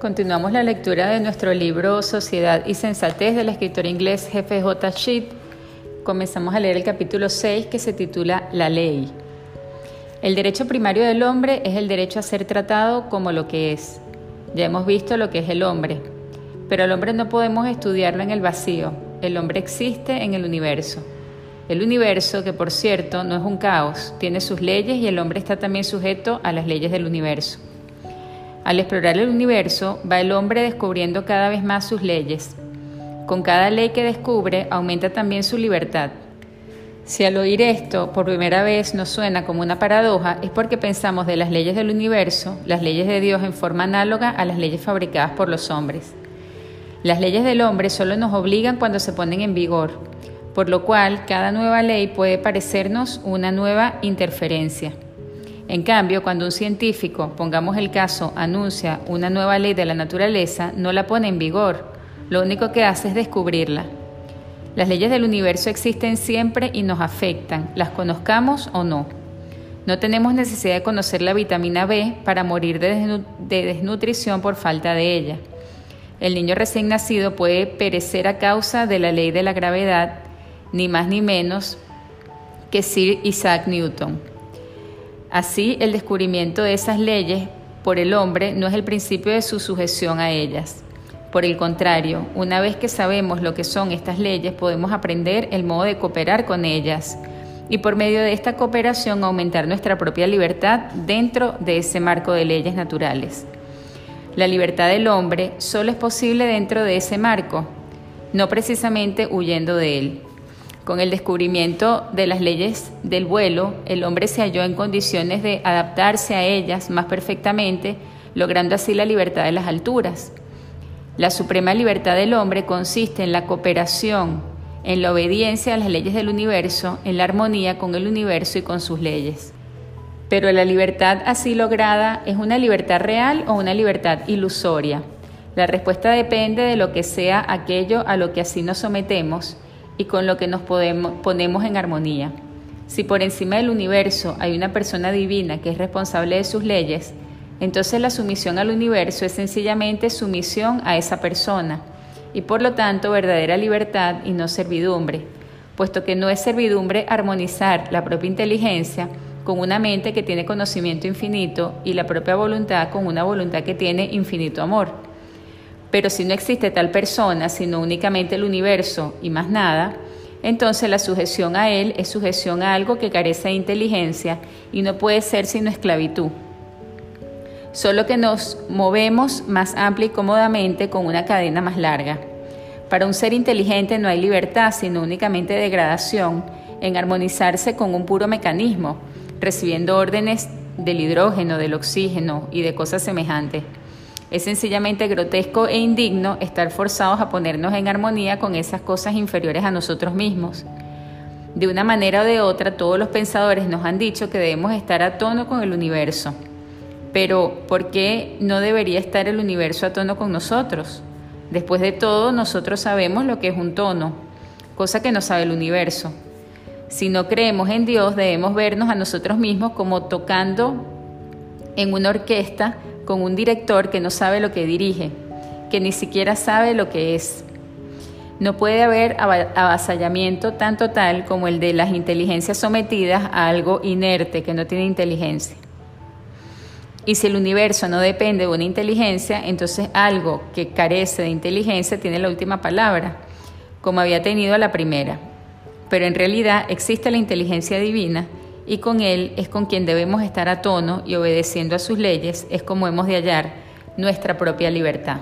Continuamos la lectura de nuestro libro Sociedad y Sensatez del escritor inglés Jefe J. Sheet. Comenzamos a leer el capítulo 6 que se titula La ley. El derecho primario del hombre es el derecho a ser tratado como lo que es. Ya hemos visto lo que es el hombre, pero el hombre no podemos estudiarlo en el vacío. El hombre existe en el universo. El universo, que por cierto no es un caos, tiene sus leyes y el hombre está también sujeto a las leyes del universo. Al explorar el universo, va el hombre descubriendo cada vez más sus leyes. Con cada ley que descubre, aumenta también su libertad. Si al oír esto por primera vez nos suena como una paradoja, es porque pensamos de las leyes del universo, las leyes de Dios en forma análoga a las leyes fabricadas por los hombres. Las leyes del hombre solo nos obligan cuando se ponen en vigor, por lo cual cada nueva ley puede parecernos una nueva interferencia. En cambio, cuando un científico, pongamos el caso, anuncia una nueva ley de la naturaleza, no la pone en vigor, lo único que hace es descubrirla. Las leyes del universo existen siempre y nos afectan, las conozcamos o no. No tenemos necesidad de conocer la vitamina B para morir de, desnutrición por falta de ella. El niño recién nacido puede perecer a causa de la ley de la gravedad, ni más ni menos que Sir Isaac Newton. Así, el descubrimiento de esas leyes por el hombre no es el principio de su sujeción a ellas. Por el contrario, una vez que sabemos lo que son estas leyes, podemos aprender el modo de cooperar con ellas y por medio de esta cooperación aumentar nuestra propia libertad dentro de ese marco de leyes naturales. La libertad del hombre solo es posible dentro de ese marco, no precisamente huyendo de él. Con el descubrimiento de las leyes del vuelo, el hombre se halló en condiciones de adaptarse a ellas más perfectamente, logrando así la libertad de las alturas. La suprema libertad del hombre consiste en la cooperación, en la obediencia a las leyes del universo, en la armonía con el universo y con sus leyes. Pero la libertad así lograda es una libertad real o una libertad ilusoria. La respuesta depende de lo que sea aquello a lo que así nos sometemos y con lo que nos ponemos en armonía. Si por encima del universo hay una persona divina que es responsable de sus leyes, entonces la sumisión al universo es sencillamente sumisión a esa persona y por lo tanto verdadera libertad y no servidumbre, puesto que no es servidumbre armonizar la propia inteligencia con una mente que tiene conocimiento infinito y la propia voluntad con una voluntad que tiene infinito amor. Pero si no existe tal persona, sino únicamente el universo y más nada, entonces la sujeción a él es sujeción a algo que carece de inteligencia y no puede ser sino esclavitud. Solo que nos movemos más amplia y cómodamente con una cadena más larga. Para un ser inteligente no hay libertad, sino únicamente degradación en armonizarse con un puro mecanismo, recibiendo órdenes del hidrógeno, del oxígeno y de cosas semejantes. Es sencillamente grotesco e indigno estar forzados a ponernos en armonía con esas cosas inferiores a nosotros mismos. De una manera o de otra, todos los pensadores nos han dicho que debemos estar a tono con el universo. Pero, ¿por qué no debería estar el universo a tono con nosotros? Después de todo, nosotros sabemos lo que es un tono, cosa que no sabe el universo. Si no creemos en Dios, debemos vernos a nosotros mismos como tocando en una orquesta con un director que no sabe lo que dirige, que ni siquiera sabe lo que es. No puede haber avasallamiento tan total como el de las inteligencias sometidas a algo inerte que no tiene inteligencia. Y si el universo no depende de una inteligencia, entonces algo que carece de inteligencia tiene la última palabra, como había tenido la primera. Pero en realidad existe la inteligencia divina y con Él es con quien debemos estar a tono y obedeciendo a sus leyes es como hemos de hallar nuestra propia libertad.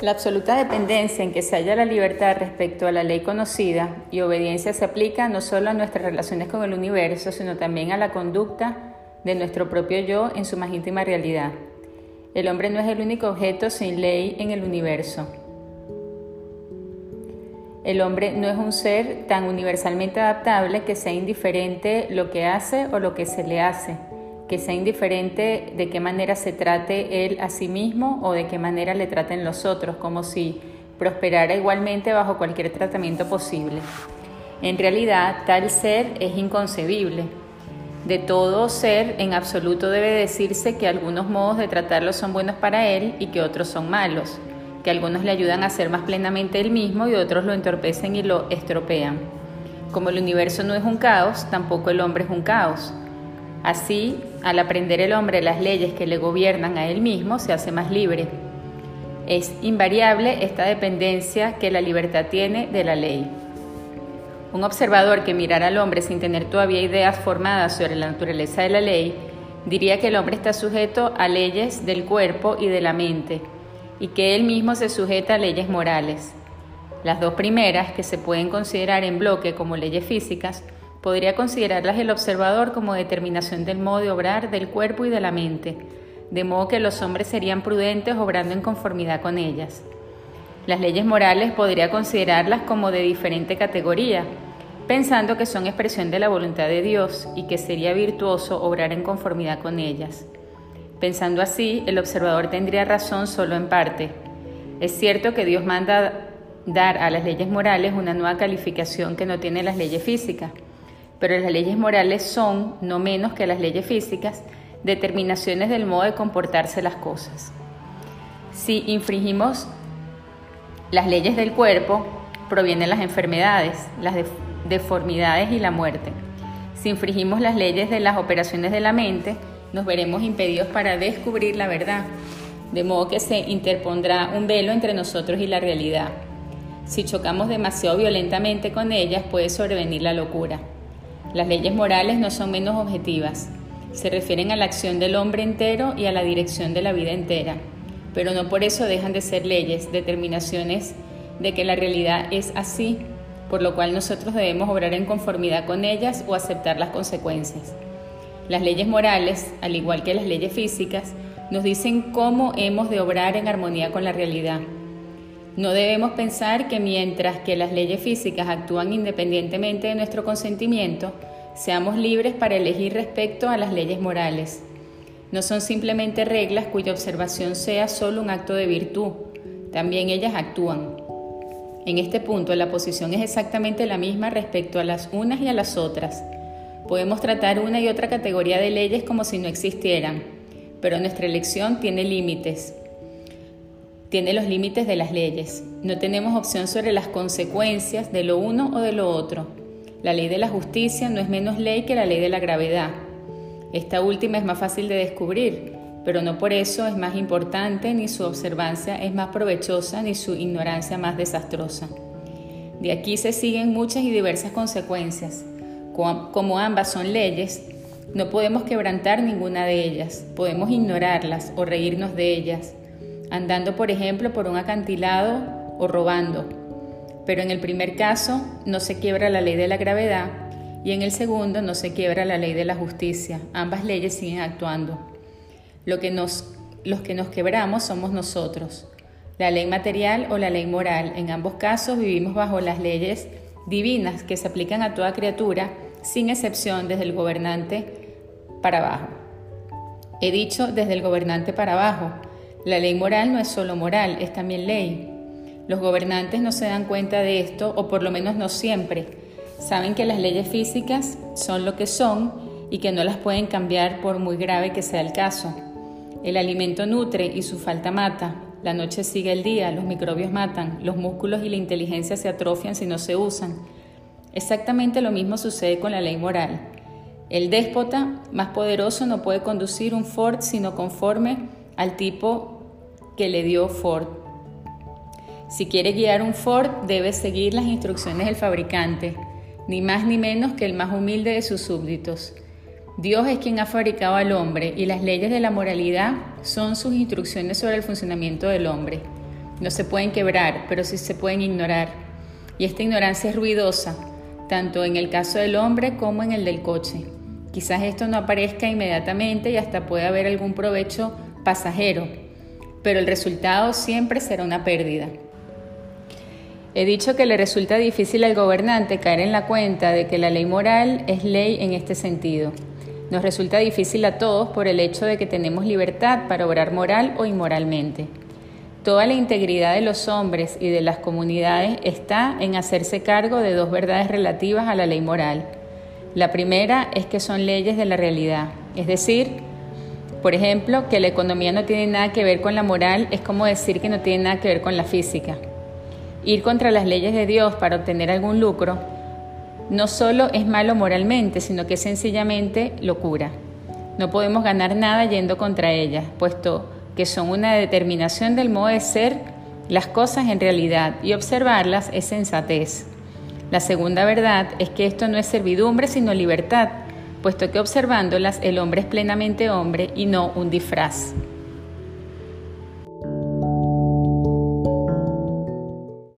La absoluta dependencia en que se halla la libertad respecto a la ley conocida y obediencia se aplica no solo a nuestras relaciones con el universo, sino también a la conducta de nuestro propio yo en su más íntima realidad. El hombre no es el único objeto sin ley en el universo. El hombre no es un ser tan universalmente adaptable que sea indiferente lo que hace o lo que se le hace, que sea indiferente de qué manera se trate él a sí mismo o de qué manera le traten los otros, como si prosperara igualmente bajo cualquier tratamiento posible. En realidad, tal ser es inconcebible. De todo ser, en absoluto debe decirse que algunos modos de tratarlo son buenos para él y que otros son malos, que algunos le ayudan a ser más plenamente él mismo y otros lo entorpecen y lo estropean. Como el universo no es un caos, tampoco el hombre es un caos. Así, al aprender el hombre las leyes que le gobiernan a él mismo, se hace más libre. Es invariable esta dependencia que la libertad tiene de la ley. Un observador que mirara al hombre sin tener todavía ideas formadas sobre la naturaleza de la ley, diría que el hombre está sujeto a leyes del cuerpo y de la mente, y que él mismo se sujeta a leyes morales. Las dos primeras, que se pueden considerar en bloque como leyes físicas, podría considerarlas el observador como determinación del modo de obrar del cuerpo y de la mente, de modo que los hombres serían prudentes obrando en conformidad con ellas. Las leyes morales podría considerarlas como de diferente categoría, pensando que son expresión de la voluntad de Dios y que sería virtuoso obrar en conformidad con ellas. Pensando así, el observador tendría razón solo en parte. Es cierto que Dios manda dar a las leyes morales una nueva calificación que no tiene las leyes físicas, pero las leyes morales son, no menos que las leyes físicas, determinaciones del modo de comportarse las cosas. Si infringimos las leyes del cuerpo provienen las enfermedades, las deformidades y la muerte. Si infringimos las leyes de las operaciones de la mente, nos veremos impedidos para descubrir la verdad, de modo que se interpondrá un velo entre nosotros y la realidad. Si chocamos demasiado violentamente con ellas, puede sobrevenir la locura. Las leyes morales no son menos objetivas, se refieren a la acción del hombre entero y a la dirección de la vida entera pero no por eso dejan de ser leyes, determinaciones de que la realidad es así, por lo cual nosotros debemos obrar en conformidad con ellas o aceptar las consecuencias. Las leyes morales, al igual que las leyes físicas, nos dicen cómo hemos de obrar en armonía con la realidad. No debemos pensar que mientras que las leyes físicas actúan independientemente de nuestro consentimiento, seamos libres para elegir respecto a las leyes morales. No son simplemente reglas cuya observación sea solo un acto de virtud, también ellas actúan. En este punto la posición es exactamente la misma respecto a las unas y a las otras. Podemos tratar una y otra categoría de leyes como si no existieran, pero nuestra elección tiene límites. Tiene los límites de las leyes. No tenemos opción sobre las consecuencias de lo uno o de lo otro. La ley de la justicia no es menos ley que la ley de la gravedad. Esta última es más fácil de descubrir, pero no por eso es más importante, ni su observancia es más provechosa, ni su ignorancia más desastrosa. De aquí se siguen muchas y diversas consecuencias. Como ambas son leyes, no podemos quebrantar ninguna de ellas, podemos ignorarlas o reírnos de ellas, andando por ejemplo por un acantilado o robando. Pero en el primer caso no se quiebra la ley de la gravedad y en el segundo no se quiebra la ley de la justicia. Ambas leyes siguen actuando. Lo que nos, los que nos quebramos somos nosotros, la ley material o la ley moral. En ambos casos vivimos bajo las leyes divinas que se aplican a toda criatura, sin excepción desde el gobernante para abajo. He dicho desde el gobernante para abajo. La ley moral no es solo moral, es también ley. Los gobernantes no se dan cuenta de esto, o por lo menos no siempre Saben que las leyes físicas son lo que son y que no las pueden cambiar por muy grave que sea el caso. El alimento nutre y su falta mata. La noche sigue el día, los microbios matan, los músculos y la inteligencia se atrofian si no se usan. Exactamente lo mismo sucede con la ley moral. El déspota más poderoso no puede conducir un Ford sino conforme al tipo que le dio Ford. Si quiere guiar un Ford, debe seguir las instrucciones del fabricante ni más ni menos que el más humilde de sus súbditos. Dios es quien ha fabricado al hombre y las leyes de la moralidad son sus instrucciones sobre el funcionamiento del hombre. No se pueden quebrar, pero sí se pueden ignorar. Y esta ignorancia es ruidosa, tanto en el caso del hombre como en el del coche. Quizás esto no aparezca inmediatamente y hasta puede haber algún provecho pasajero, pero el resultado siempre será una pérdida. He dicho que le resulta difícil al gobernante caer en la cuenta de que la ley moral es ley en este sentido. Nos resulta difícil a todos por el hecho de que tenemos libertad para obrar moral o inmoralmente. Toda la integridad de los hombres y de las comunidades está en hacerse cargo de dos verdades relativas a la ley moral. La primera es que son leyes de la realidad, es decir, por ejemplo, que la economía no tiene nada que ver con la moral es como decir que no tiene nada que ver con la física. Ir contra las leyes de Dios para obtener algún lucro no solo es malo moralmente, sino que es sencillamente locura. No podemos ganar nada yendo contra ellas, puesto que son una determinación del modo de ser las cosas en realidad y observarlas es sensatez. La segunda verdad es que esto no es servidumbre sino libertad, puesto que observándolas el hombre es plenamente hombre y no un disfraz.